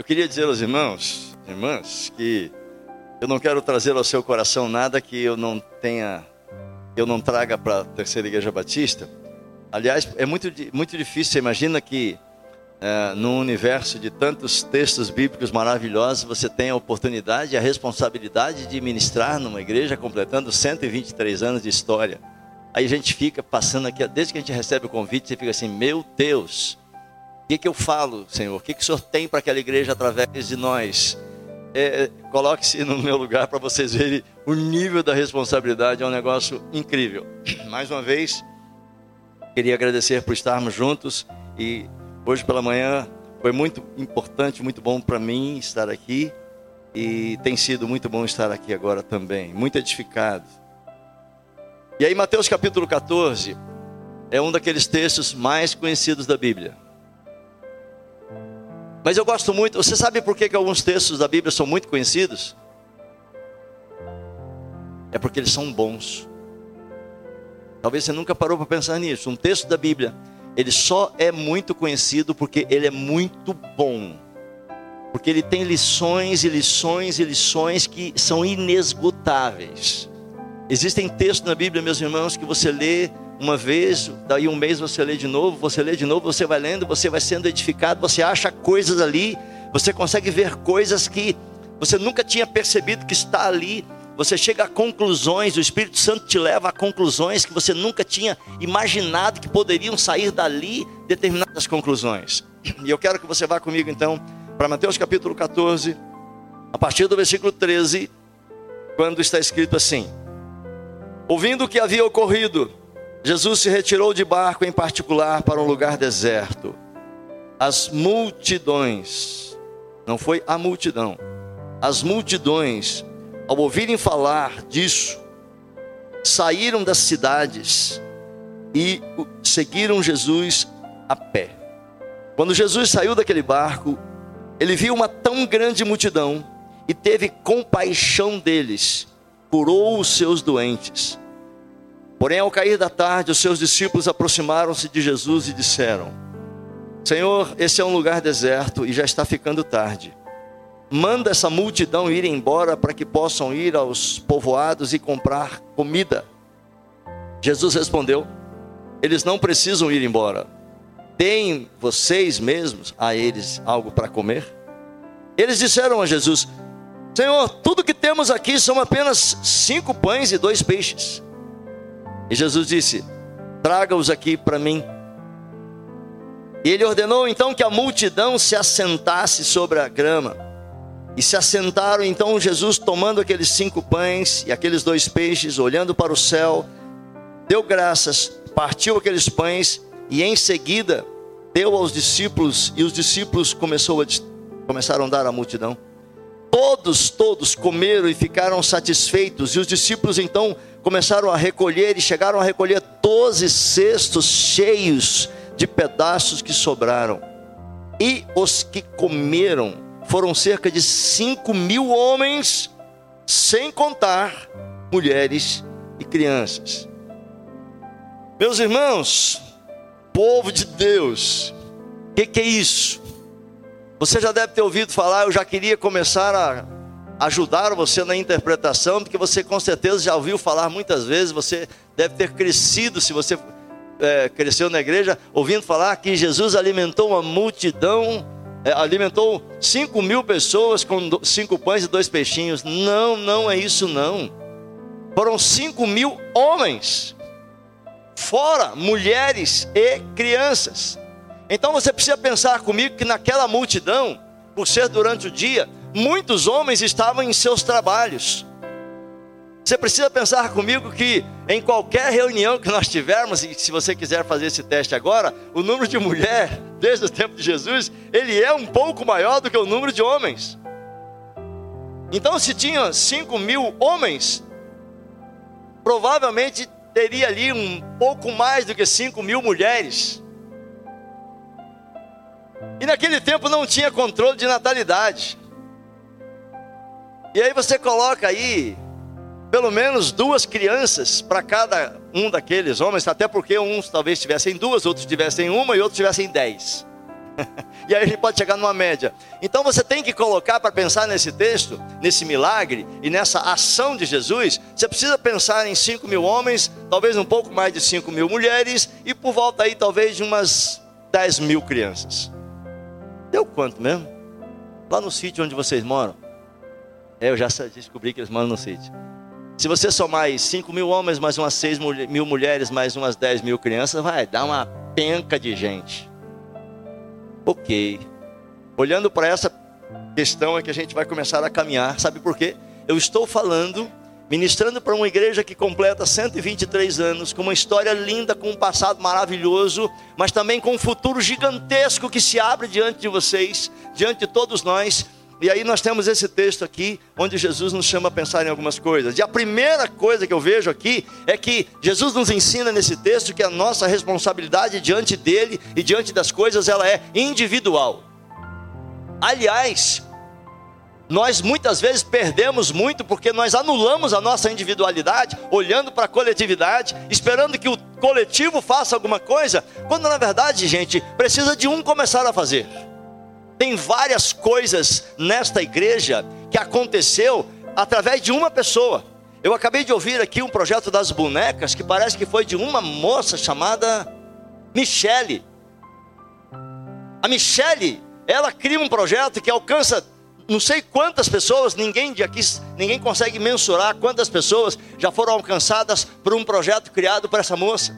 Eu queria dizer aos irmãos, irmãs, que eu não quero trazer ao seu coração nada que eu não tenha, eu não traga para a Terceira Igreja Batista. Aliás, é muito, muito difícil. Você imagina que é, num universo de tantos textos bíblicos maravilhosos, você tem a oportunidade e a responsabilidade de ministrar numa igreja completando 123 anos de história. Aí a gente fica passando aqui, desde que a gente recebe o convite, você fica assim: Meu Deus, que, que eu falo, Senhor? O que, que o Senhor tem para aquela igreja através de nós? É, é Coloque-se no meu lugar para vocês verem o nível da responsabilidade, é um negócio incrível. Mais uma vez, queria agradecer por estarmos juntos e Hoje pela manhã foi muito importante, muito bom para mim estar aqui e tem sido muito bom estar aqui agora também, muito edificado. E aí, Mateus capítulo 14 é um daqueles textos mais conhecidos da Bíblia. Mas eu gosto muito, você sabe por que, que alguns textos da Bíblia são muito conhecidos? É porque eles são bons. Talvez você nunca parou para pensar nisso. Um texto da Bíblia ele só é muito conhecido porque ele é muito bom. Porque ele tem lições e lições e lições que são inesgotáveis. Existem textos na Bíblia, meus irmãos, que você lê uma vez, daí um mês você lê de novo, você lê de novo, você vai lendo, você vai sendo edificado, você acha coisas ali, você consegue ver coisas que você nunca tinha percebido que está ali você chega a conclusões, o Espírito Santo te leva a conclusões que você nunca tinha imaginado que poderiam sair dali determinadas conclusões. E eu quero que você vá comigo então para Mateus capítulo 14, a partir do versículo 13, quando está escrito assim: Ouvindo o que havia ocorrido, Jesus se retirou de barco em particular para um lugar deserto. As multidões, não foi a multidão, as multidões ao ouvirem falar disso, saíram das cidades e seguiram Jesus a pé. Quando Jesus saiu daquele barco, ele viu uma tão grande multidão e teve compaixão deles, curou os seus doentes. Porém, ao cair da tarde, os seus discípulos aproximaram-se de Jesus e disseram: Senhor, esse é um lugar deserto e já está ficando tarde manda essa multidão ir embora para que possam ir aos povoados e comprar comida. Jesus respondeu: Eles não precisam ir embora. Deem vocês mesmos a eles algo para comer. Eles disseram a Jesus: Senhor, tudo que temos aqui são apenas cinco pães e dois peixes. E Jesus disse: Traga-os aqui para mim. E ele ordenou então que a multidão se assentasse sobre a grama. E se assentaram então Jesus, tomando aqueles cinco pães e aqueles dois peixes, olhando para o céu, deu graças, partiu aqueles pães e em seguida deu aos discípulos, e os discípulos começou a, começaram a dar à multidão. Todos, todos comeram e ficaram satisfeitos, e os discípulos então começaram a recolher e chegaram a recolher doze cestos cheios de pedaços que sobraram. E os que comeram foram cerca de 5 mil homens, sem contar mulheres e crianças. Meus irmãos, povo de Deus, o que, que é isso? Você já deve ter ouvido falar, eu já queria começar a ajudar você na interpretação, porque você com certeza já ouviu falar muitas vezes, você deve ter crescido, se você é, cresceu na igreja, ouvindo falar que Jesus alimentou uma multidão é, alimentou 5 mil pessoas com cinco pães e dois peixinhos. Não, não é isso não. Foram 5 mil homens, fora mulheres e crianças. Então você precisa pensar comigo que naquela multidão, por ser durante o dia, muitos homens estavam em seus trabalhos. Você precisa pensar comigo que em qualquer reunião que nós tivermos, e se você quiser fazer esse teste agora, o número de mulher, desde o tempo de Jesus, ele é um pouco maior do que o número de homens. Então, se tinha 5 mil homens, provavelmente teria ali um pouco mais do que 5 mil mulheres. E naquele tempo não tinha controle de natalidade. E aí você coloca aí pelo menos duas crianças para cada um daqueles homens, até porque uns talvez tivessem duas, outros tivessem uma e outros tivessem dez. e aí ele pode chegar numa média. Então você tem que colocar para pensar nesse texto, nesse milagre e nessa ação de Jesus. Você precisa pensar em 5 mil homens, talvez um pouco mais de 5 mil mulheres e por volta aí talvez de umas 10 mil crianças. Quanto mesmo? Lá no sítio onde vocês moram. É, eu já descobri que eles moram no sítio. Se você somar aí 5 mil homens, mais umas 6 mil mulheres, mais umas 10 mil crianças, vai dar uma penca de gente. Ok. Olhando para essa questão é que a gente vai começar a caminhar. Sabe por quê? Eu estou falando, ministrando para uma igreja que completa 123 anos, com uma história linda, com um passado maravilhoso, mas também com um futuro gigantesco que se abre diante de vocês, diante de todos nós e aí nós temos esse texto aqui, onde Jesus nos chama a pensar em algumas coisas. E a primeira coisa que eu vejo aqui é que Jesus nos ensina nesse texto que a nossa responsabilidade diante dele e diante das coisas, ela é individual. Aliás, nós muitas vezes perdemos muito porque nós anulamos a nossa individualidade, olhando para a coletividade, esperando que o coletivo faça alguma coisa, quando na verdade, gente, precisa de um começar a fazer. Tem várias coisas nesta igreja que aconteceu através de uma pessoa. Eu acabei de ouvir aqui um projeto das bonecas que parece que foi de uma moça chamada Michele. A Michele, ela cria um projeto que alcança não sei quantas pessoas, ninguém de aqui, ninguém consegue mensurar quantas pessoas já foram alcançadas por um projeto criado por essa moça.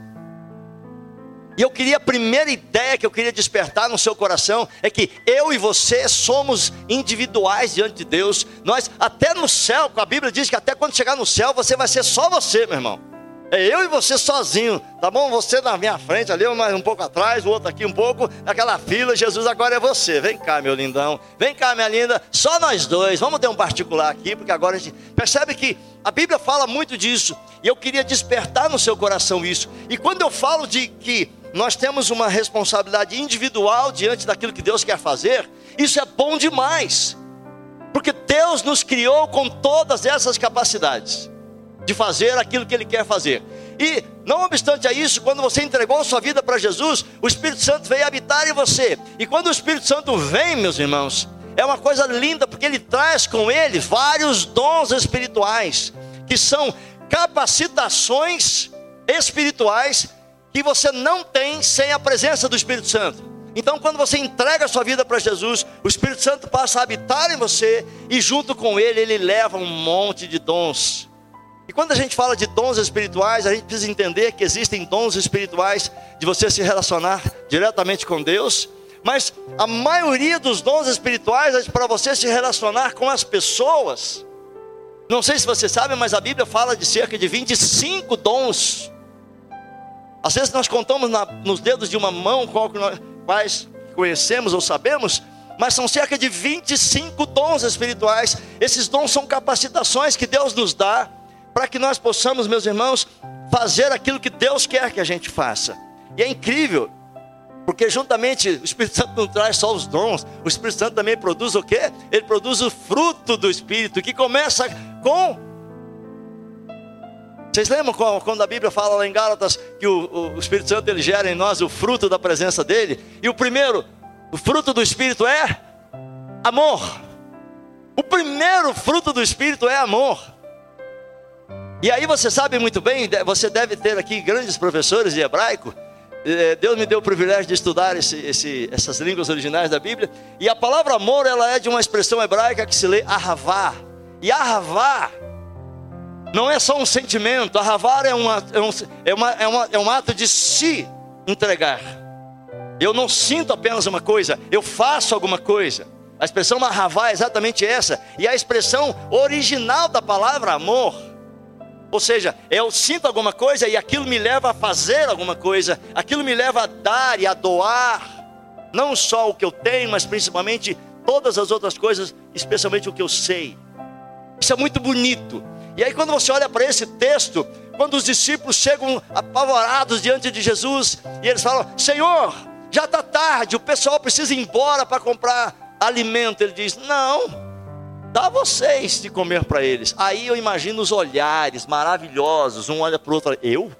E eu queria, a primeira ideia que eu queria despertar no seu coração é que eu e você somos individuais diante de Deus. Nós, até no céu, a Bíblia diz que até quando chegar no céu, você vai ser só você, meu irmão. É eu e você sozinho, tá bom? Você na minha frente ali, mais um pouco atrás, o outro aqui um pouco, naquela fila. Jesus agora é você. Vem cá, meu lindão. Vem cá, minha linda. Só nós dois. Vamos ter um particular aqui, porque agora a gente percebe que a Bíblia fala muito disso. E eu queria despertar no seu coração isso. E quando eu falo de que nós temos uma responsabilidade individual diante daquilo que Deus quer fazer, isso é bom demais, porque Deus nos criou com todas essas capacidades de fazer aquilo que Ele quer fazer. E, não obstante a isso, quando você entregou sua vida para Jesus, o Espírito Santo veio habitar em você. E quando o Espírito Santo vem, meus irmãos, é uma coisa linda, porque ele traz com ele vários dons espirituais, que são capacitações espirituais que você não tem sem a presença do Espírito Santo. Então, quando você entrega a sua vida para Jesus, o Espírito Santo passa a habitar em você e, junto com ele, ele leva um monte de dons. E quando a gente fala de dons espirituais, a gente precisa entender que existem dons espirituais de você se relacionar diretamente com Deus, mas a maioria dos dons espirituais é para você se relacionar com as pessoas. Não sei se você sabe, mas a Bíblia fala de cerca de 25 dons às vezes nós contamos na, nos dedos de uma mão nós quais conhecemos ou sabemos, mas são cerca de 25 dons espirituais. Esses dons são capacitações que Deus nos dá para que nós possamos, meus irmãos, fazer aquilo que Deus quer que a gente faça. E é incrível, porque juntamente o Espírito Santo não traz só os dons, o Espírito Santo também produz o quê? Ele produz o fruto do Espírito, que começa com vocês lembram quando a Bíblia fala lá em Gálatas que o, o Espírito Santo ele gera em nós o fruto da presença dele? E o primeiro, o fruto do Espírito é amor. O primeiro fruto do Espírito é amor. E aí você sabe muito bem, você deve ter aqui grandes professores de hebraico. Eh, Deus me deu o privilégio de estudar esse, esse, essas línguas originais da Bíblia. E a palavra amor, ela é de uma expressão hebraica que se lê ahavá. E ahavá não é só um sentimento, a ravar é, uma, é, um, é, uma, é, uma, é um ato de se entregar. Eu não sinto apenas uma coisa, eu faço alguma coisa. A expressão marravá é exatamente essa, e a expressão original da palavra amor. Ou seja, eu sinto alguma coisa e aquilo me leva a fazer alguma coisa, aquilo me leva a dar e a doar, não só o que eu tenho, mas principalmente todas as outras coisas, especialmente o que eu sei. Isso é muito bonito. E aí, quando você olha para esse texto, quando os discípulos chegam apavorados diante de Jesus, e eles falam: Senhor, já está tarde, o pessoal precisa ir embora para comprar alimento. Ele diz: Não, dá vocês de comer para eles. Aí eu imagino os olhares maravilhosos, um olha para o outro: Eu?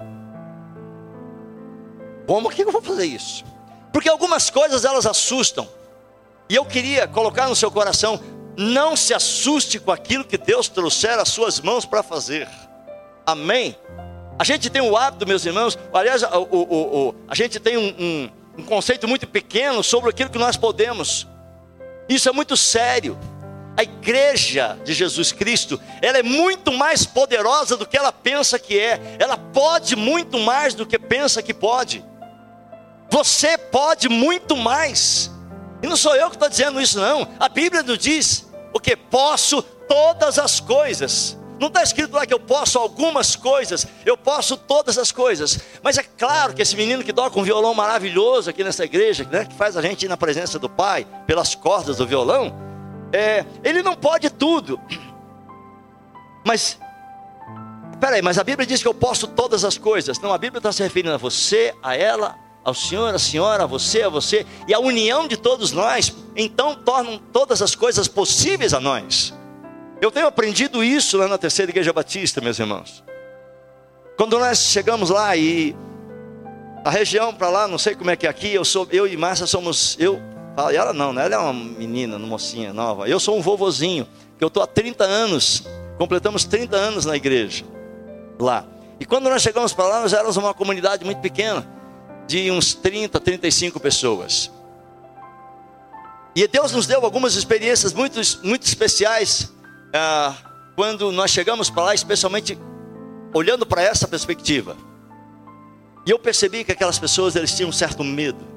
Como que eu vou fazer isso? Porque algumas coisas elas assustam. E eu queria colocar no seu coração: não se assuste com aquilo que Deus trouxer às suas mãos para fazer. Amém? A gente tem o hábito, meus irmãos, aliás, o, o, o, a gente tem um, um, um conceito muito pequeno sobre aquilo que nós podemos. Isso é muito sério. A igreja de Jesus Cristo, ela é muito mais poderosa do que ela pensa que é. Ela pode muito mais do que pensa que pode. Você pode muito mais. E não sou eu que estou dizendo isso, não. A Bíblia nos diz o que posso todas as coisas. Não está escrito lá que eu posso algumas coisas, eu posso todas as coisas. Mas é claro que esse menino que toca um violão maravilhoso aqui nessa igreja, né, que faz a gente ir na presença do Pai pelas cordas do violão, é, ele não pode tudo. Mas, peraí, mas a Bíblia diz que eu posso todas as coisas. Não, a Bíblia está se referindo a você, a ela, ao Senhor, a senhora, a você, a você, e a união de todos nós, então tornam todas as coisas possíveis a nós. Eu tenho aprendido isso lá na terceira igreja batista, meus irmãos. Quando nós chegamos lá e a região para lá, não sei como é que é aqui, eu sou, eu e Márcia somos, eu Fala, ela não, né? Ela é uma menina, uma mocinha nova. Eu sou um vovozinho, que eu estou há 30 anos, completamos 30 anos na igreja, lá. E quando nós chegamos para lá, nós éramos uma comunidade muito pequena, de uns 30, 35 pessoas. E Deus nos deu algumas experiências muito, muito especiais ah, quando nós chegamos para lá, especialmente olhando para essa perspectiva. E eu percebi que aquelas pessoas eles tinham um certo medo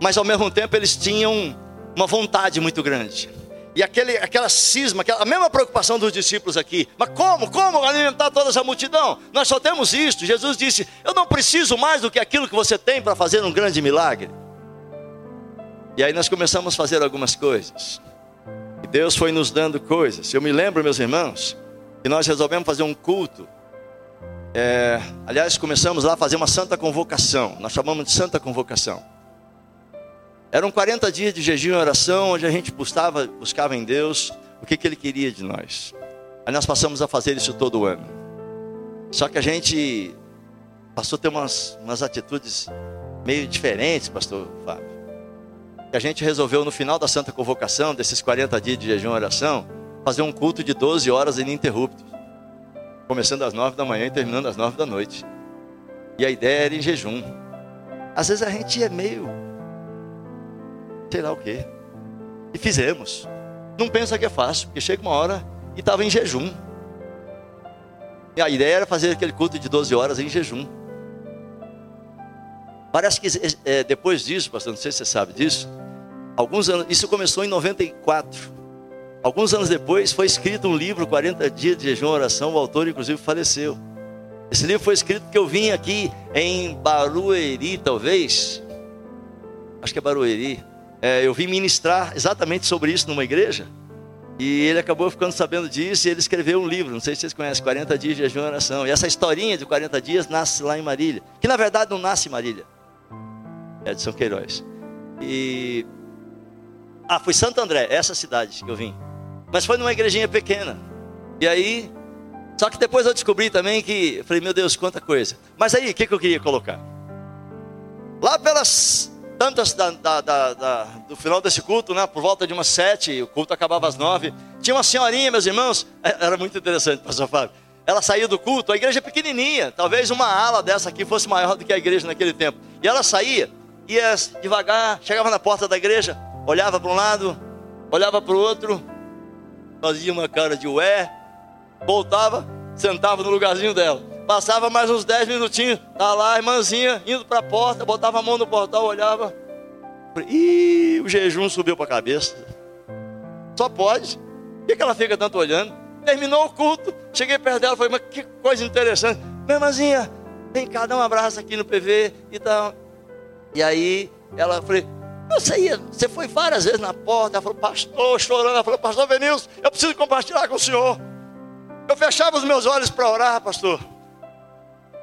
mas ao mesmo tempo eles tinham uma vontade muito grande. E aquele, aquela cisma, aquela, a mesma preocupação dos discípulos aqui. Mas como? Como alimentar toda essa multidão? Nós só temos isto. Jesus disse: Eu não preciso mais do que aquilo que você tem para fazer um grande milagre. E aí nós começamos a fazer algumas coisas. E Deus foi nos dando coisas. Eu me lembro, meus irmãos, que nós resolvemos fazer um culto. É, aliás, começamos lá a fazer uma santa convocação. Nós chamamos de santa convocação. Eram 40 dias de jejum e oração, onde a gente buscava, buscava em Deus o que, que Ele queria de nós. Aí nós passamos a fazer isso todo ano. Só que a gente passou a ter umas, umas atitudes meio diferentes, pastor Fábio. Que a gente resolveu no final da Santa Convocação, desses 40 dias de jejum e oração, fazer um culto de 12 horas ininterrupto. Começando às 9 da manhã e terminando às 9 da noite. E a ideia era em jejum. Às vezes a gente é meio sei lá o quê. E fizemos. Não pensa que é fácil, porque chega uma hora e estava em jejum. E a ideia era fazer aquele culto de 12 horas em jejum. Parece que é, depois disso, pastor, não sei se você sabe disso, alguns anos, isso começou em 94. Alguns anos depois foi escrito um livro, 40 dias de jejum e oração, o autor inclusive faleceu. Esse livro foi escrito porque eu vim aqui em Barueri, talvez. Acho que é Barueri é, eu vim ministrar exatamente sobre isso numa igreja. E ele acabou ficando sabendo disso e ele escreveu um livro, não sei se vocês conhecem, 40 dias de jejum e oração. E essa historinha de 40 dias nasce lá em Marília, que na verdade não nasce em Marília, é de São Queiroz. E. Ah, foi Santo André, essa cidade que eu vim. Mas foi numa igrejinha pequena. E aí. Só que depois eu descobri também que. Falei, meu Deus, quanta coisa. Mas aí, o que, que eu queria colocar? Lá pelas tantas da, da, da, do final desse culto, né, por volta de umas sete, o culto acabava às nove. Tinha uma senhorinha, meus irmãos, é, era muito interessante, pastor Fábio. Ela saía do culto, a igreja é pequenininha, talvez uma ala dessa aqui fosse maior do que a igreja naquele tempo. E ela saía, ia devagar, chegava na porta da igreja, olhava para um lado, olhava para o outro, fazia uma cara de ué, voltava, sentava no lugarzinho dela. Passava mais uns 10 minutinhos, tá lá a irmãzinha indo para a porta, botava a mão no portal, olhava. Ih, o jejum subiu para a cabeça. Só pode. Por que, que ela fica tanto olhando? Terminou o culto, cheguei perto dela, falei, mas que coisa interessante. Minha irmãzinha, vem cá, dá um abraço aqui no PV e tal. E aí ela falou, você, ia, você foi várias vezes na porta, ela falou, pastor, chorando, ela falou, pastor Venilson, eu preciso compartilhar com o senhor. Eu fechava os meus olhos para orar, pastor.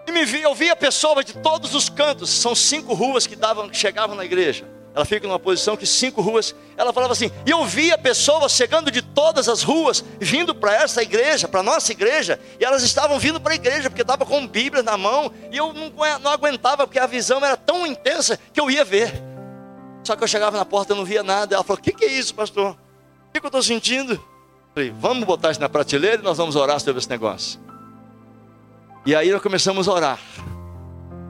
E me vi, eu via pessoas de todos os cantos, são cinco ruas que davam, que chegavam na igreja. ela fica numa posição que cinco ruas. Ela falava assim: e eu via pessoas chegando de todas as ruas, vindo para essa igreja, para nossa igreja, e elas estavam vindo para a igreja, porque estava com Bíblia na mão, e eu não, não aguentava, porque a visão era tão intensa que eu ia ver. Só que eu chegava na porta e não via nada. Ela falou: O que, que é isso, pastor? O que, que eu estou sentindo? Eu falei: Vamos botar isso na prateleira e nós vamos orar sobre esse negócio. E aí nós começamos a orar.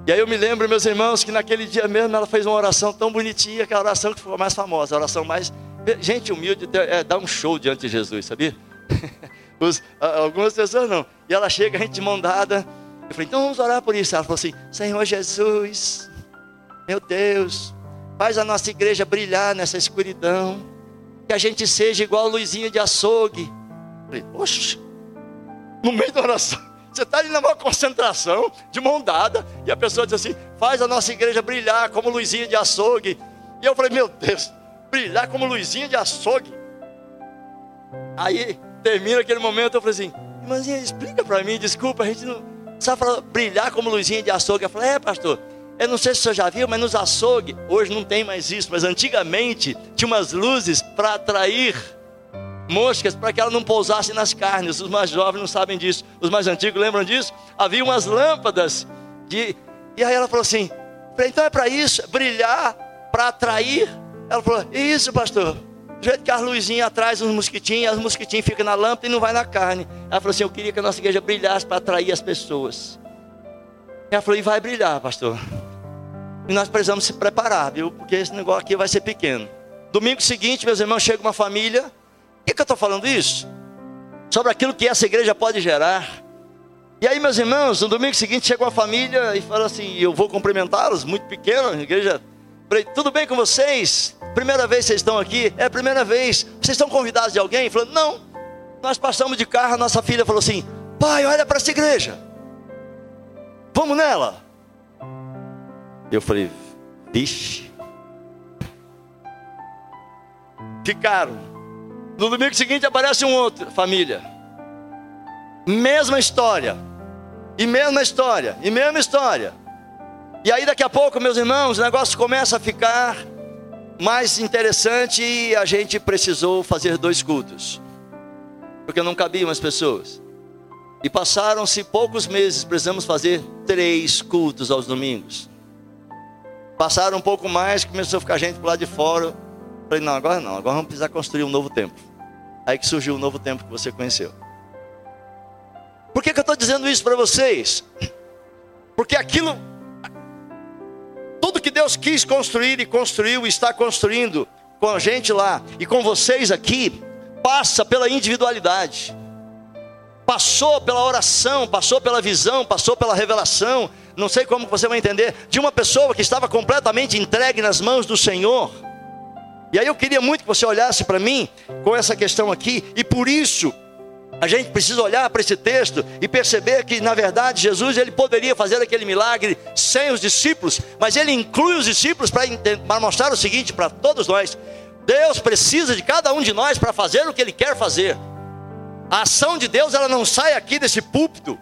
E aí eu me lembro, meus irmãos, que naquele dia mesmo ela fez uma oração tão bonitinha, que é a oração que ficou mais famosa, a oração mais. Gente humilde é dar um show diante de Jesus, sabia? Os, algumas pessoas não. E ela chega, a gente de mão dada. Eu falei, então vamos orar por isso. Ela falou assim: Senhor Jesus, meu Deus, faz a nossa igreja brilhar nessa escuridão. Que a gente seja igual a luzinha de açougue. Eu falei, oxe, no meio da oração. Você está ali maior concentração, de mão dada, e a pessoa diz assim: faz a nossa igreja brilhar como luzinha de açougue. E eu falei: meu Deus, brilhar como luzinha de açougue. Aí termina aquele momento, eu falei assim: irmãzinha, explica para mim, desculpa, a gente não sabe falar brilhar como luzinha de açougue. Eu falei: é, pastor. Eu não sei se senhor já viu, mas nos açougue, hoje não tem mais isso, mas antigamente tinha umas luzes para atrair moscas para que ela não pousasse nas carnes. Os mais jovens não sabem disso. Os mais antigos lembram disso? Havia umas lâmpadas de. E aí ela falou assim: então é para isso, brilhar, para atrair. Ela falou: Isso, pastor. Do jeito que as luzinhas atrás os mosquitinhos, as mosquitinhos ficam na lâmpada e não vai na carne. Ela falou assim: Eu queria que a nossa igreja brilhasse para atrair as pessoas. Ela falou: E vai brilhar, pastor. E nós precisamos se preparar, viu? Porque esse negócio aqui vai ser pequeno. Domingo seguinte, meus irmãos, chega uma família por que, que eu estou falando isso? Sobre aquilo que essa igreja pode gerar. E aí, meus irmãos, no domingo seguinte chega uma família e fala assim: Eu vou cumprimentá-los, muito pequena, a igreja. Falei, tudo bem com vocês? Primeira vez que vocês estão aqui? É a primeira vez. Vocês estão convidados de alguém? Falou, não. Nós passamos de carro, a nossa filha falou assim: Pai, olha para essa igreja. Vamos nela. Eu falei, vixe. Ficaram no domingo seguinte aparece um outro, família. Mesma história. E mesma história. E mesma história. E aí daqui a pouco, meus irmãos, o negócio começa a ficar mais interessante e a gente precisou fazer dois cultos. Porque não cabiam as pessoas. E passaram-se poucos meses, precisamos fazer três cultos aos domingos. Passaram um pouco mais, começou a ficar gente por lá de fora. Falei, não, agora não, agora vamos precisar construir um novo templo. Aí que surgiu o novo templo que você conheceu. Por que, que eu estou dizendo isso para vocês? Porque aquilo, tudo que Deus quis construir e construiu está construindo com a gente lá e com vocês aqui, passa pela individualidade, passou pela oração, passou pela visão, passou pela revelação. Não sei como você vai entender, de uma pessoa que estava completamente entregue nas mãos do Senhor e aí eu queria muito que você olhasse para mim com essa questão aqui, e por isso a gente precisa olhar para esse texto e perceber que, na verdade, Jesus ele poderia fazer aquele milagre sem os discípulos, mas ele inclui os discípulos para mostrar o seguinte para todos nós: Deus precisa de cada um de nós para fazer o que Ele quer fazer. A ação de Deus ela não sai aqui desse púlpito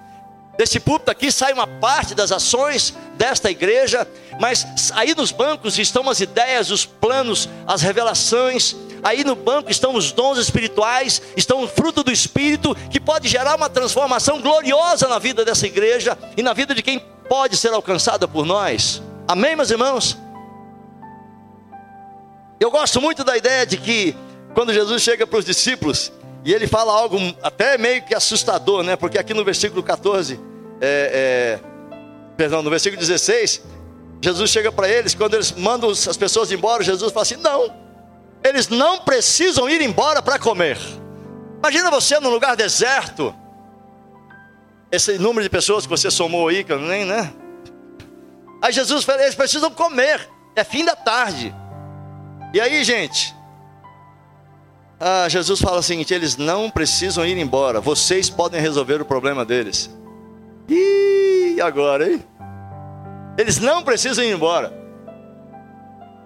Desse púlpito aqui sai uma parte das ações desta igreja, mas aí nos bancos estão as ideias, os planos, as revelações. Aí no banco estão os dons espirituais, estão o fruto do Espírito, que pode gerar uma transformação gloriosa na vida dessa igreja e na vida de quem pode ser alcançada por nós. Amém, meus irmãos? Eu gosto muito da ideia de que quando Jesus chega para os discípulos e ele fala algo até meio que assustador, né? Porque aqui no versículo 14 é, é, perdão, no versículo 16, Jesus chega para eles, quando eles mandam as pessoas embora, Jesus fala assim: não, eles não precisam ir embora para comer. Imagina você num lugar deserto, esse número de pessoas que você somou aí, que eu nem, né? Aí Jesus fala: eles precisam comer, é fim da tarde. E aí, gente, ah, Jesus fala o seguinte: eles não precisam ir embora, vocês podem resolver o problema deles. E agora, hein? Eles não precisam ir embora.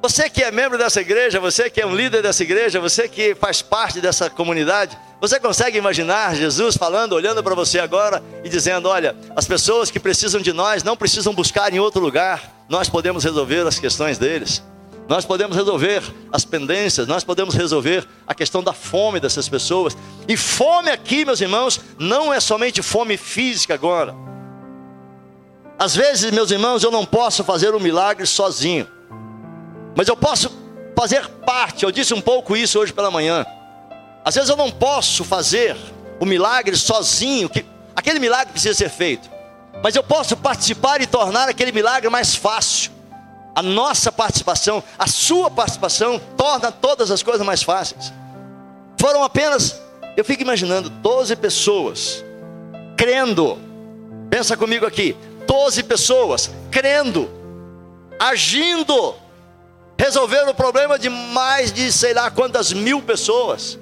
Você que é membro dessa igreja, você que é um líder dessa igreja, você que faz parte dessa comunidade, você consegue imaginar Jesus falando, olhando para você agora e dizendo: Olha, as pessoas que precisam de nós não precisam buscar em outro lugar, nós podemos resolver as questões deles. nós podemos resolver as pendências, nós podemos resolver a questão da fome dessas pessoas. E fome aqui, meus irmãos, não é somente fome física agora. Às vezes, meus irmãos, eu não posso fazer um milagre sozinho, mas eu posso fazer parte. Eu disse um pouco isso hoje pela manhã. Às vezes eu não posso fazer o milagre sozinho, que aquele milagre precisa ser feito, mas eu posso participar e tornar aquele milagre mais fácil a nossa participação, a sua participação, torna todas as coisas mais fáceis. Foram apenas, eu fico imaginando, 12 pessoas crendo. Pensa comigo aqui: 12 pessoas crendo, agindo, resolveram o problema de mais de sei lá quantas mil pessoas.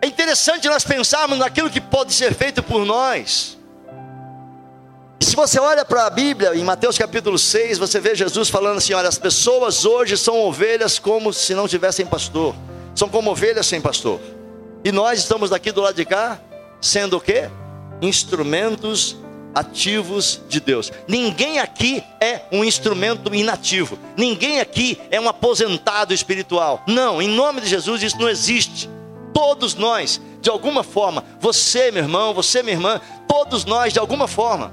É interessante nós pensarmos naquilo que pode ser feito por nós. E se você olha para a Bíblia, em Mateus capítulo 6, você vê Jesus falando assim: olha, as pessoas hoje são ovelhas como se não tivessem pastor, são como ovelhas sem pastor. E nós estamos daqui do lado de cá, sendo o quê? Instrumentos ativos de Deus. Ninguém aqui é um instrumento inativo. Ninguém aqui é um aposentado espiritual. Não, em nome de Jesus isso não existe. Todos nós, de alguma forma, você, meu irmão, você, minha irmã, todos nós, de alguma forma,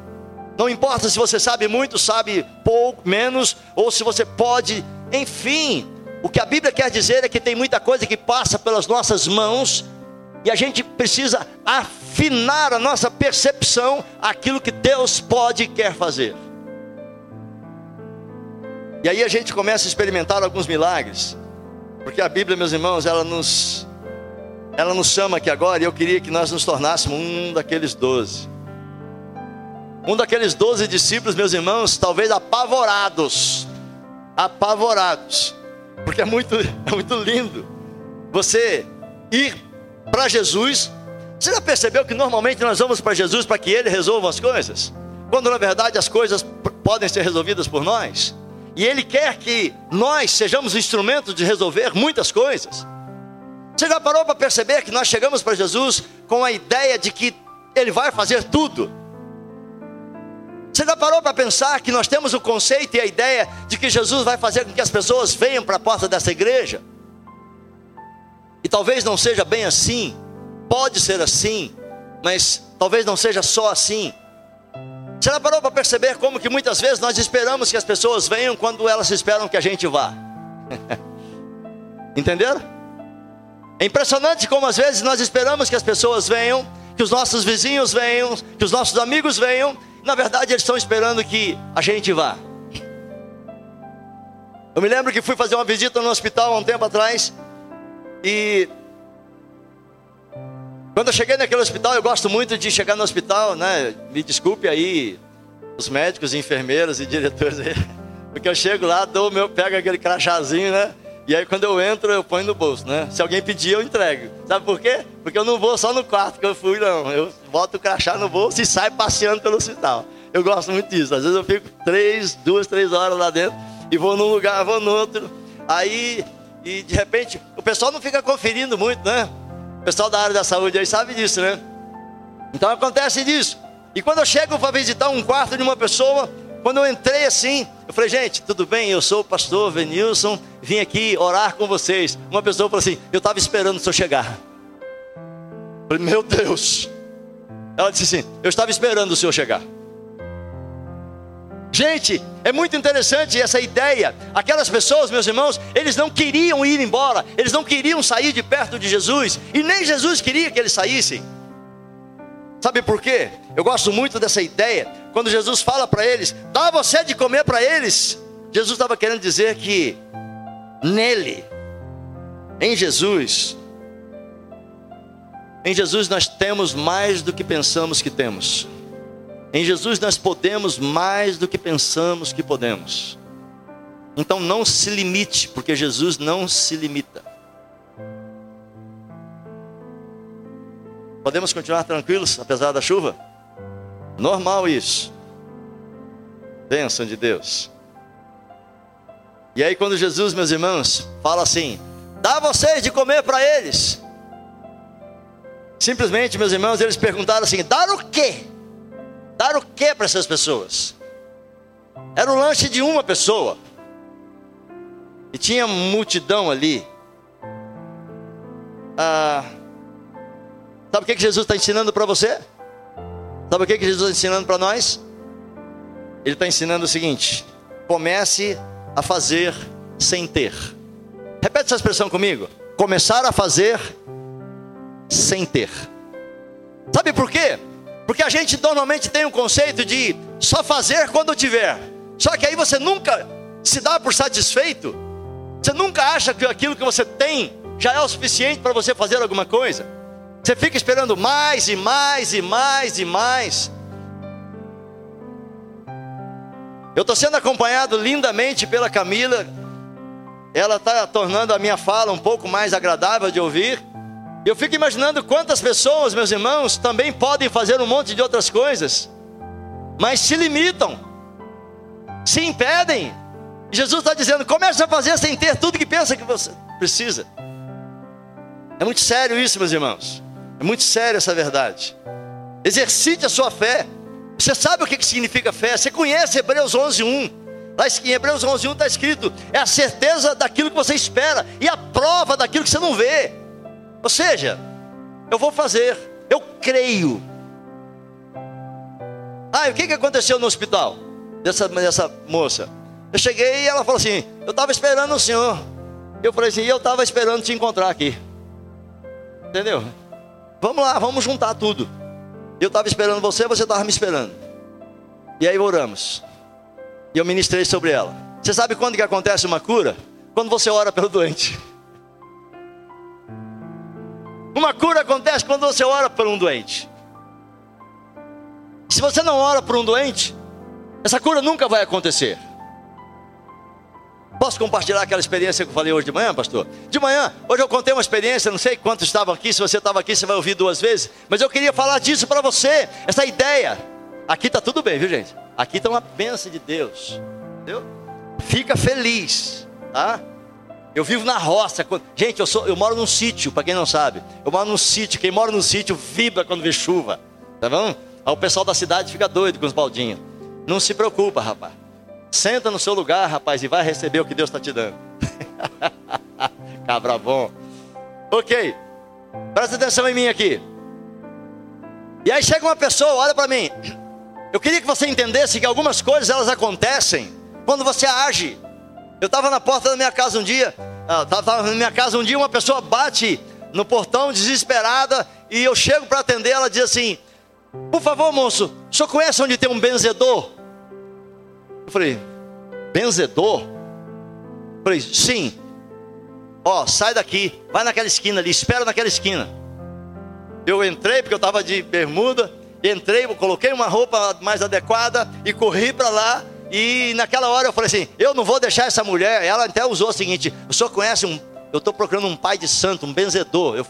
não importa se você sabe muito, sabe pouco, menos, ou se você pode, enfim. O que a Bíblia quer dizer é que tem muita coisa que passa pelas nossas mãos e a gente precisa afinar a nossa percepção aquilo que Deus pode e quer fazer. E aí a gente começa a experimentar alguns milagres, porque a Bíblia, meus irmãos, ela nos ela nos chama aqui agora e eu queria que nós nos tornássemos um daqueles doze. Um daqueles doze discípulos, meus irmãos, talvez apavorados, apavorados, porque é muito, é muito lindo você ir para Jesus. Você já percebeu que normalmente nós vamos para Jesus para que Ele resolva as coisas? Quando na verdade as coisas podem ser resolvidas por nós. E Ele quer que nós sejamos instrumentos de resolver muitas coisas. Você já parou para perceber que nós chegamos para Jesus com a ideia de que Ele vai fazer tudo? Você já parou para pensar que nós temos o conceito e a ideia de que Jesus vai fazer com que as pessoas venham para a porta dessa igreja? E talvez não seja bem assim, pode ser assim, mas talvez não seja só assim. Você já parou para perceber como que muitas vezes nós esperamos que as pessoas venham quando elas esperam que a gente vá? Entenderam? É impressionante como às vezes nós esperamos que as pessoas venham, que os nossos vizinhos venham, que os nossos amigos venham, na verdade, eles estão esperando que a gente vá. Eu me lembro que fui fazer uma visita no hospital há um tempo atrás. E quando eu cheguei naquele hospital, eu gosto muito de chegar no hospital, né? Me desculpe aí, os médicos, enfermeiros e diretores aí. Porque eu chego lá, dou meu, pego aquele crachazinho, né? E aí quando eu entro, eu ponho no bolso, né? Se alguém pedir, eu entrego. Sabe por quê? Porque eu não vou só no quarto que eu fui, não. Eu boto o crachá no bolso e saio passeando pelo hospital. Eu gosto muito disso. Às vezes eu fico três, duas, três horas lá dentro e vou num lugar, vou no outro. Aí, e de repente, o pessoal não fica conferindo muito, né? O pessoal da área da saúde aí sabe disso, né? Então acontece disso. E quando eu chego para visitar um quarto de uma pessoa, quando eu entrei assim, eu falei, gente, tudo bem? Eu sou o pastor Venilson, vim aqui orar com vocês. Uma pessoa falou assim: eu estava esperando o senhor chegar. Eu falei, meu Deus. Ela disse assim: eu estava esperando o senhor chegar. Gente, é muito interessante essa ideia. Aquelas pessoas, meus irmãos, eles não queriam ir embora, eles não queriam sair de perto de Jesus, e nem Jesus queria que eles saíssem. Sabe por quê? Eu gosto muito dessa ideia. Quando Jesus fala para eles, dá você de comer para eles. Jesus estava querendo dizer que nele, em Jesus, em Jesus nós temos mais do que pensamos que temos. Em Jesus nós podemos mais do que pensamos que podemos. Então não se limite, porque Jesus não se limita. Podemos continuar tranquilos, apesar da chuva? Normal isso. Bênção de Deus. E aí, quando Jesus, meus irmãos, fala assim: dá vocês de comer para eles. Simplesmente, meus irmãos, eles perguntaram assim: dar o quê? Dar o quê para essas pessoas? Era o lanche de uma pessoa. E tinha multidão ali. Ah, sabe o que, que Jesus está ensinando para você? Sabe o que, que Jesus está ensinando para nós? Ele está ensinando o seguinte: comece a fazer sem ter. Repete essa expressão comigo. Começar a fazer sem ter. Sabe por quê? Porque a gente normalmente tem um conceito de só fazer quando tiver. Só que aí você nunca se dá por satisfeito. Você nunca acha que aquilo que você tem já é o suficiente para você fazer alguma coisa. Você fica esperando mais e mais e mais e mais. Eu estou sendo acompanhado lindamente pela Camila. Ela está tornando a minha fala um pouco mais agradável de ouvir. Eu fico imaginando quantas pessoas, meus irmãos, também podem fazer um monte de outras coisas, mas se limitam, se impedem. Jesus está dizendo: comece a fazer sem ter tudo que pensa que você precisa. É muito sério isso, meus irmãos. É muito sério essa verdade. Exercite a sua fé. Você sabe o que significa fé? Você conhece Hebreus 11:1? Lá em Hebreus 11:1 está escrito: é a certeza daquilo que você espera e a prova daquilo que você não vê. Ou seja, eu vou fazer, eu creio. Ah, o que, que aconteceu no hospital dessa, dessa moça? Eu cheguei e ela falou assim: Eu estava esperando o senhor. Eu falei assim: Eu estava esperando te encontrar aqui. Entendeu? Vamos lá, vamos juntar tudo. Eu estava esperando você, você estava me esperando. E aí oramos. E eu ministrei sobre ela. Você sabe quando que acontece uma cura? Quando você ora pelo doente. Uma cura acontece quando você ora por um doente. Se você não ora por um doente, essa cura nunca vai acontecer. Posso compartilhar aquela experiência que eu falei hoje de manhã, pastor? De manhã, hoje eu contei uma experiência, não sei quantos estavam aqui, se você estava aqui, você vai ouvir duas vezes, mas eu queria falar disso para você, essa ideia. Aqui está tudo bem, viu gente? Aqui está uma bênção de Deus, entendeu? Fica feliz, tá? Eu vivo na roça. Gente, eu, sou, eu moro num sítio, para quem não sabe. Eu moro num sítio, quem mora num sítio vibra quando vê chuva, tá bom? Aí o pessoal da cidade fica doido com os baldinhos. Não se preocupa, rapaz. Senta no seu lugar, rapaz, e vai receber o que Deus está te dando. Cabra bom. Ok. Presta atenção em mim aqui. E aí chega uma pessoa, olha para mim. Eu queria que você entendesse que algumas coisas elas acontecem quando você age. Eu estava na porta da minha casa um dia, estava na minha casa um dia, uma pessoa bate no portão desesperada e eu chego para atender, ela diz assim: Por favor, moço, o senhor conhece onde tem um benzedor? Eu falei, benzedor? Eu falei, sim. Ó, oh, sai daqui, vai naquela esquina ali, espera naquela esquina. Eu entrei, porque eu estava de bermuda, entrei, coloquei uma roupa mais adequada e corri para lá. E naquela hora eu falei assim: eu não vou deixar essa mulher. Ela até usou o seguinte: o senhor conhece um. Eu estou procurando um pai de santo, um benzedor. Eu,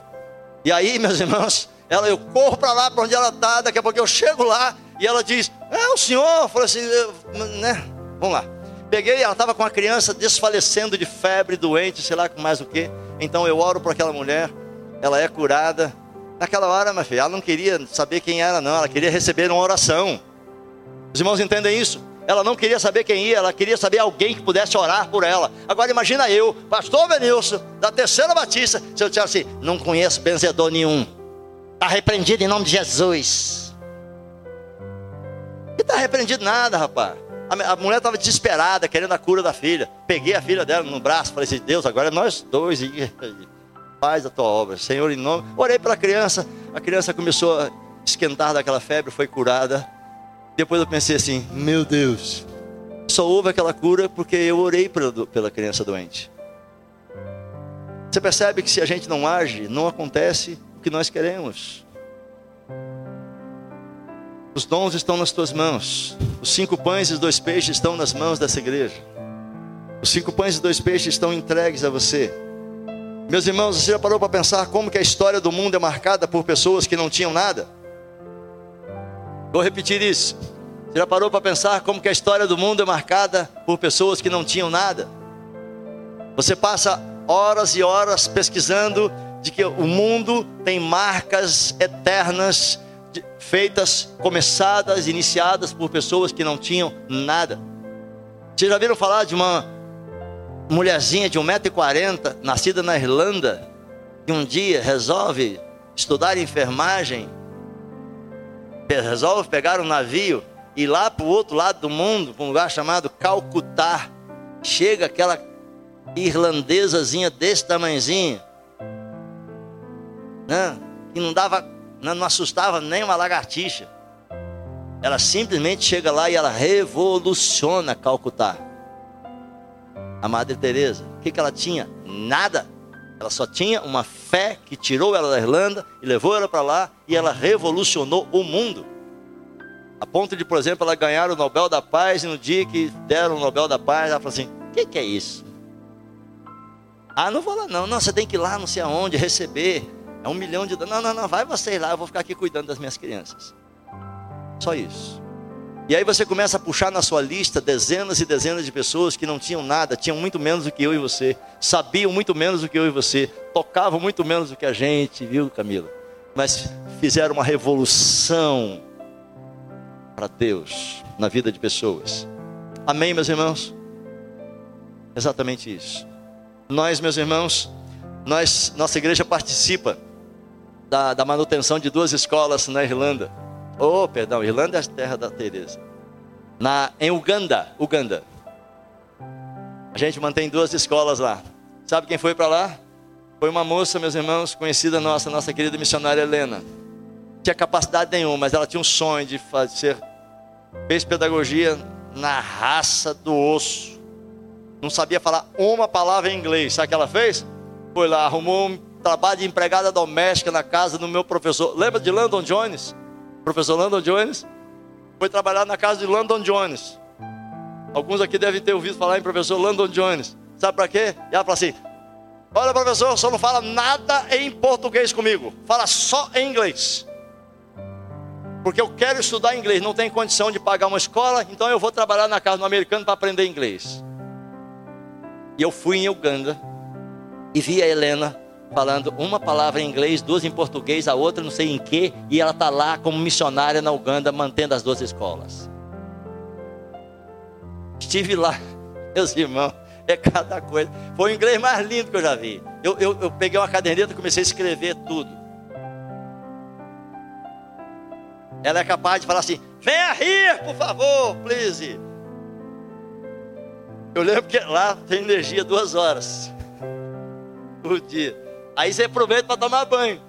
e aí, meus irmãos, ela, eu corro para lá, para onde ela está. Daqui a pouco eu chego lá e ela diz: É o senhor? Falei assim: né? Vamos lá. Peguei, ela estava com a criança desfalecendo de febre, doente, sei lá com mais o que. Então eu oro por aquela mulher, ela é curada. Naquela hora, minha filha, ela não queria saber quem era, não, ela queria receber uma oração. Os irmãos entendem isso? Ela não queria saber quem ia, ela queria saber alguém que pudesse orar por ela. Agora imagina eu, pastor Benilson, da terceira batista, se eu dissesse assim, não conheço benzedor nenhum. Está repreendido em nome de Jesus. E está repreendido nada, rapaz. A, mulher estava desesperada, querendo a cura da filha. Peguei a filha dela no braço, falei assim: Deus, agora é nós dois. Faz a tua obra, Senhor, em nome. Orei pela criança, a criança começou a esquentar daquela febre, foi curada. Depois eu pensei assim: Meu Deus, só houve aquela cura porque eu orei pela, criança doente. Você percebe que se a gente não age, não acontece o que nós queremos. Os dons estão nas tuas mãos. Os cinco pães e os dois peixes estão nas mãos dessa igreja. Os cinco pães e dois peixes estão entregues a você. Meus irmãos, você já parou para pensar como que a história do mundo é marcada por pessoas que não tinham nada? Vou repetir isso. Você já parou para pensar como que a história do mundo é marcada por pessoas que não tinham nada? Você passa horas e horas pesquisando de que o mundo tem marcas eternas feitas, começadas, iniciadas por pessoas que não tinham nada. Vocês já viram falar de uma mulherzinha de 1,40m, nascida na Irlanda, que um dia resolve estudar enfermagem, resolve pegar um navio e ir lá para o outro lado do mundo, para um lugar chamado Calcutá. Chega aquela irlandesazinha desse tamanhozinho, né? que não dava, não assustava nem uma lagartixa. Ela simplesmente chega lá e ela revoluciona Calcutá. A Madre Teresa, o que, que ela tinha? Nada. Ela só tinha uma fé que tirou ela da Irlanda e levou ela para lá e ela revolucionou o mundo. A ponto de, por exemplo, ela ganhar o Nobel da Paz e no dia que deram o Nobel da Paz, ela falou assim: o que, que é isso? Ah, não vou lá não. Não, você tem que ir lá, não sei aonde, receber. É um milhão de. Não, não, não, vai você lá, eu vou ficar aqui cuidando das minhas crianças. Só isso. E aí você começa a puxar na sua lista dezenas e dezenas de pessoas que não tinham nada, tinham muito menos do que eu e você, sabiam muito menos do que eu e você, tocavam muito menos do que a gente, viu, Camila? Mas fizeram uma revolução para Deus na vida de pessoas. Amém, meus irmãos? Exatamente isso. Nós, meus irmãos, nós, nossa igreja participa da, da manutenção de duas escolas na Irlanda. Oh, perdão, Irlanda é a terra da Teresa. Na, em Uganda, Uganda. A gente mantém duas escolas lá. Sabe quem foi para lá? Foi uma moça, meus irmãos, conhecida nossa, nossa querida missionária Helena. Tinha capacidade nenhuma, mas ela tinha um sonho de fazer. Fez pedagogia na raça do osso. Não sabia falar uma palavra em inglês. Sabe o que ela fez? Foi lá, arrumou um trabalho de empregada doméstica na casa do meu professor. Lembra de Landon Jones? Professor Landon Jones, foi trabalhar na casa de Landon Jones. Alguns aqui devem ter ouvido falar em professor Landon Jones. Sabe para quê? E ela fala assim: Olha, professor, só não fala nada em português comigo, fala só em inglês. Porque eu quero estudar inglês, não tenho condição de pagar uma escola, então eu vou trabalhar na casa do americano para aprender inglês. E eu fui em Uganda e vi a Helena falando uma palavra em inglês, duas em português, a outra não sei em que, e ela está lá como missionária na Uganda, mantendo as duas escolas. Estive lá, meus irmãos, é cada coisa. Foi o inglês mais lindo que eu já vi. Eu, eu, eu peguei uma caderneta e comecei a escrever tudo. Ela é capaz de falar assim: venha rir, por favor, please. Eu lembro que lá tem energia duas horas por dia. Aí você aproveita para tomar banho.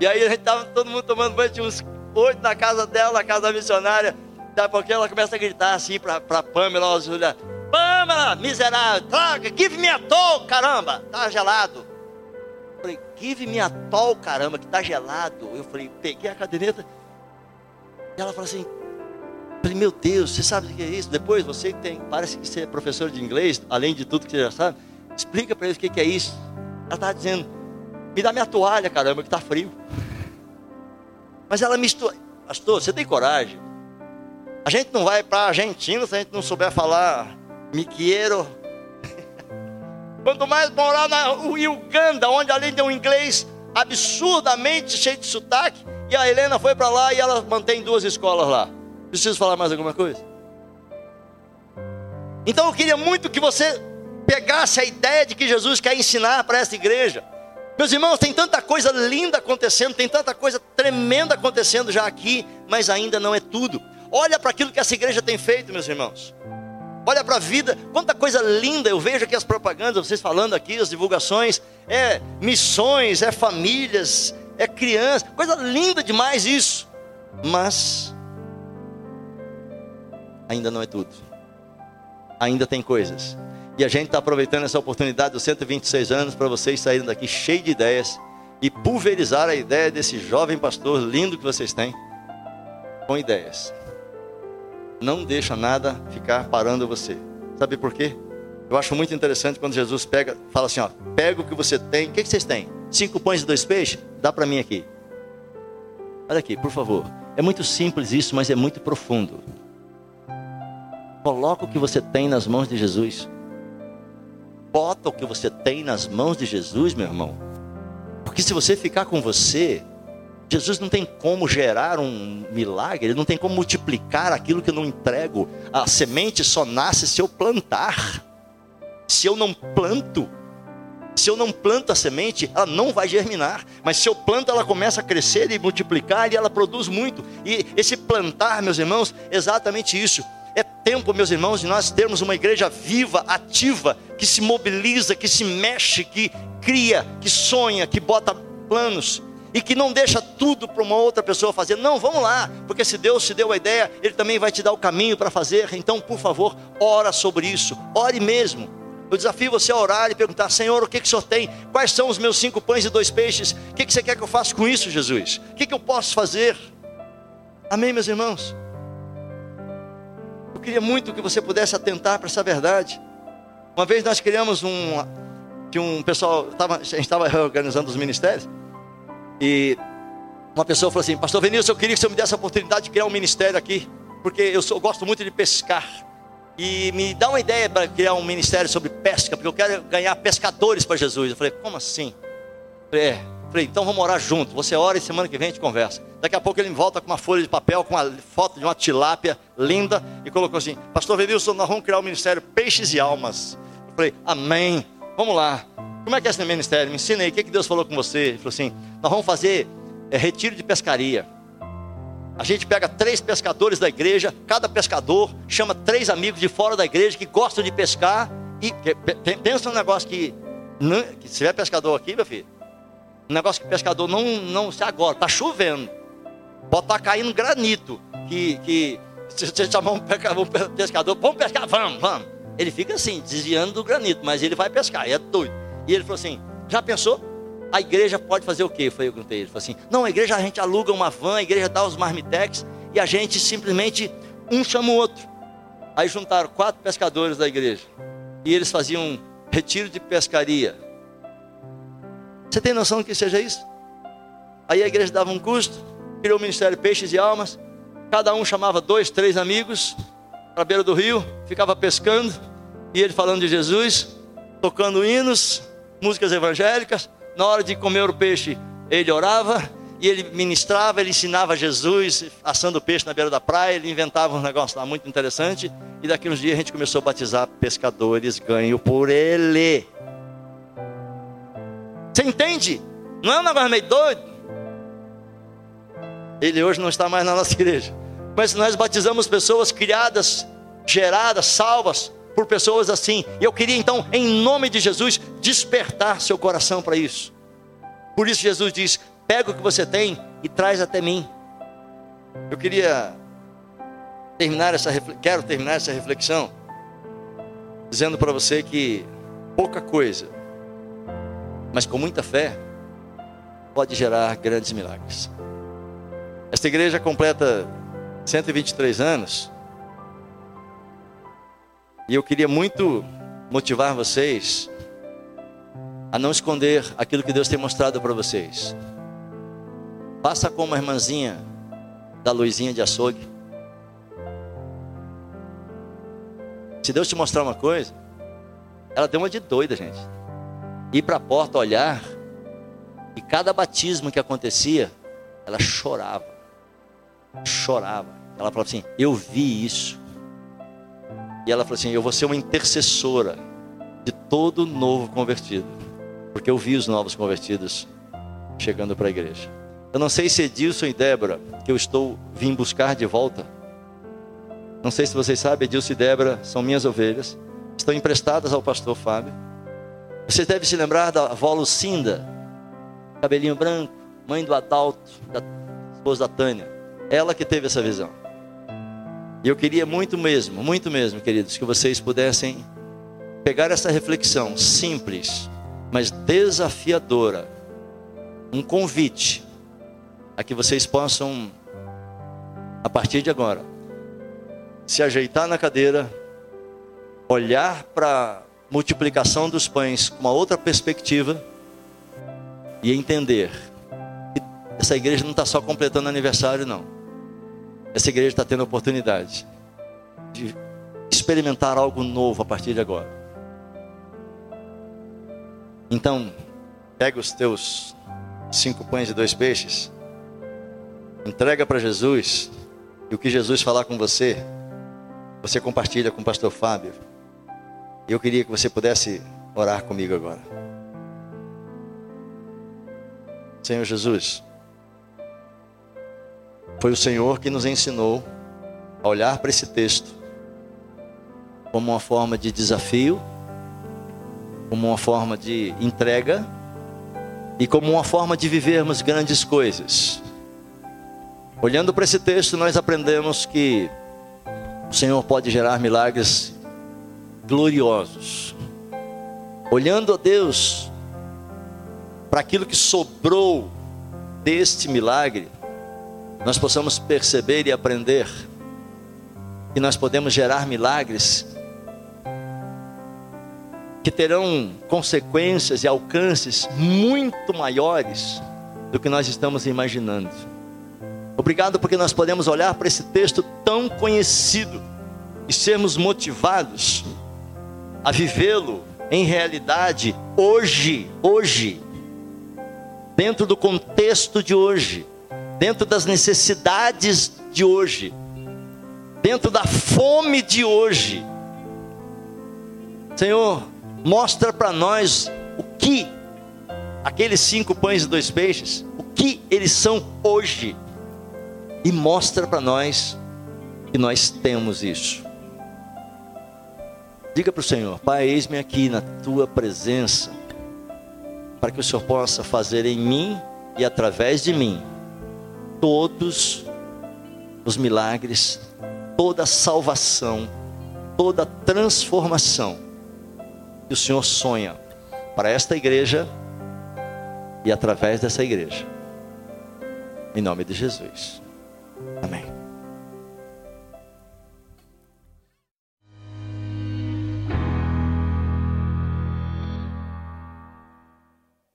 E aí a gente tava todo mundo tomando banho, tinha uns oito na casa dela, na casa da missionária. A pouco ela começa a gritar assim para Pamela, ó, Julia, Pamela, miserável, traga, give me a toll, caramba, tá gelado. Eu falei, give me a toll, caramba, que tá gelado. Eu falei, peguei a caderneta. E ela falou assim, falei, meu Deus, você sabe o que é isso? Depois você tem, parece que você é professor de inglês, além de tudo que você já sabe, explica para eles o que é isso. Ela estava dizendo, me dá minha toalha, caramba, que está frio. Mas ela mistura. Pastor, você tem coragem? A gente não vai para a Argentina se a gente não souber falar miqueiro. Quanto mais morar na Uganda, onde além de um inglês absurdamente cheio de sotaque, e a Helena foi para lá e ela mantém duas escolas lá. Preciso falar mais alguma coisa? Então eu queria muito que você pegasse a ideia de que Jesus quer ensinar para essa igreja. Meus irmãos, tem tanta coisa linda acontecendo, tem tanta coisa tremenda acontecendo já aqui, mas ainda não é tudo. Olha para aquilo que essa igreja tem feito, meus irmãos. Olha para a vida, quanta coisa linda eu vejo aqui as propagandas, vocês falando aqui, as divulgações, é missões, é famílias, é criança, coisa linda demais isso. Mas ainda não é tudo. Ainda tem coisas e a gente está aproveitando essa oportunidade dos 126 anos para vocês saírem daqui cheios de ideias e pulverizar a ideia desse jovem pastor lindo que vocês têm com ideias. Não deixa nada ficar parando você. Sabe por quê? Eu acho muito interessante quando Jesus pega, fala assim, ó, pega o que você tem. O que, que vocês têm? Cinco pães e dois peixes? Dá para mim aqui. Olha aqui, por favor. É muito simples isso, mas é muito profundo. Coloca o que você tem nas mãos de Jesus bota o que você tem nas mãos de Jesus, meu irmão. Porque se você ficar com você, Jesus não tem como gerar um milagre, ele não tem como multiplicar aquilo que eu não entrego. A semente só nasce se eu plantar. Se eu não planto, se eu não planto a semente, ela não vai germinar. Mas se eu planto, ela começa a crescer e multiplicar e ela produz muito. E esse plantar, meus irmãos, é exatamente isso. É tempo, meus irmãos, de nós termos uma igreja viva, ativa, que se mobiliza, que se mexe, que cria, que sonha, que bota planos e que não deixa tudo para uma outra pessoa fazer. Não, vamos lá, porque se Deus te deu a ideia, Ele também vai te dar o caminho para fazer. Então, por favor, ora sobre isso, ore mesmo. Eu desafio você a orar e perguntar: Senhor, o que, que o Senhor tem? Quais são os meus cinco pães e dois peixes? O que, que você quer que eu faça com isso, Jesus? O que, que eu posso fazer? Amém, meus irmãos? Eu queria muito que você pudesse atentar para essa verdade. Uma vez nós criamos um. Que um pessoal, tava, a gente estava reorganizando os ministérios. E uma pessoa falou assim: Pastor Vinícius, eu queria que você me desse a oportunidade de criar um ministério aqui, porque eu, sou, eu gosto muito de pescar. E me dá uma ideia para criar um ministério sobre pesca, porque eu quero ganhar pescadores para Jesus. Eu falei: Como assim? Eu falei, é. Falei: Então vamos orar junto. Você ora e semana que vem a gente conversa. Daqui a pouco ele volta com uma folha de papel, com uma foto de uma tilápia linda, e colocou assim: Pastor Vinícius, nós vamos criar um ministério Peixes e Almas. Eu falei: Amém. Vamos lá. Como é que é esse ministério? Me ensina aí, o que, que Deus falou com você? Ele falou assim: nós vamos fazer é, retiro de pescaria. A gente pega três pescadores da igreja, cada pescador chama três amigos de fora da igreja que gostam de pescar. E pensa um negócio que, não, que se tiver pescador aqui, meu filho, um negócio que pescador não, não se agora, está chovendo, pode estar tá caindo granito. Que, que se você chamar um pescador, vamos pescar, vamos, vamos. Ele fica assim, desviando do granito, mas ele vai pescar, é doido. E ele falou assim: já pensou? A igreja pode fazer o quê? Foi eu perguntei. Ele falou assim: não, a igreja a gente aluga uma van, a igreja dá os marmitex e a gente simplesmente um chama o outro. Aí juntaram quatro pescadores da igreja e eles faziam retiro de pescaria. Você tem noção do que seja isso? Aí a igreja dava um custo, criou o Ministério Peixes e Almas. Cada um chamava dois, três amigos para a beira do rio, ficava pescando e ele falando de Jesus, tocando hinos, músicas evangélicas. Na hora de comer o peixe, ele orava e ele ministrava, ele ensinava Jesus assando peixe na beira da praia. Ele inventava um negócio lá muito interessante. E daqui uns dias a gente começou a batizar pescadores, ganho por ele. Você entende? Não é um negócio meio doido? Ele hoje não está mais na nossa igreja. Mas nós batizamos pessoas criadas, geradas, salvas por pessoas assim. E eu queria então, em nome de Jesus, despertar seu coração para isso. Por isso Jesus diz: pega o que você tem e traz até mim. Eu queria terminar essa quero terminar essa reflexão dizendo para você que pouca coisa, mas com muita fé, pode gerar grandes milagres. Esta igreja completa 123 anos e eu queria muito motivar vocês a não esconder aquilo que Deus tem mostrado para vocês. Faça como a irmãzinha da luzinha de açougue. Se Deus te mostrar uma coisa, ela deu uma de doida, gente. Ir para a porta olhar, e cada batismo que acontecia, ela chorava. Chorava. Ela falava assim: Eu vi isso. E ela falou assim: Eu vou ser uma intercessora de todo novo convertido, porque eu vi os novos convertidos chegando para a igreja. Eu não sei se Edilson e Débora, que eu estou vim buscar de volta. Não sei se vocês sabem, Edilson e Débora são minhas ovelhas, estão emprestadas ao pastor Fábio. Vocês devem se lembrar da avó Lucinda, cabelinho branco, mãe do Adalto, da esposa da Tânia. Ela que teve essa visão. E eu queria muito mesmo, muito mesmo, queridos, que vocês pudessem pegar essa reflexão simples, mas desafiadora, um convite a que vocês possam, a partir de agora, se ajeitar na cadeira, olhar para multiplicação dos pães com uma outra perspectiva e entender que essa igreja não está só completando aniversário, não essa igreja está tendo a oportunidade de experimentar algo novo a partir de agora. Então, pega os teus cinco pães e dois peixes, entrega para Jesus, e o que Jesus falar com você, você compartilha com o pastor Fábio. Eu queria que você pudesse orar comigo agora. Senhor Jesus, foi o Senhor que nos ensinou a olhar para esse texto como uma forma de desafio, como uma forma de entrega e como uma forma de vivermos grandes coisas. Olhando para esse texto, nós aprendemos que o Senhor pode gerar milagres gloriosos. Olhando a Deus para aquilo que sobrou deste milagre, nós possamos perceber e aprender que nós podemos gerar milagres que terão consequências e alcances muito maiores do que nós estamos imaginando. Obrigado porque nós podemos olhar para esse texto tão conhecido e sermos motivados a vivê-lo em realidade hoje, hoje, dentro do contexto de hoje, dentro das necessidades de hoje, dentro da fome de hoje. Senhor, mostra para nós o que aqueles cinco pães e dois peixes, o que eles são hoje, e mostra para nós que nós temos isso. Diga para o Senhor, Pai, eis-me aqui na tua presença, para que o Senhor possa fazer em mim e através de mim todos os milagres, toda a salvação, toda a transformação que o Senhor sonha para esta igreja e através dessa igreja. Em nome de Jesus. Amém.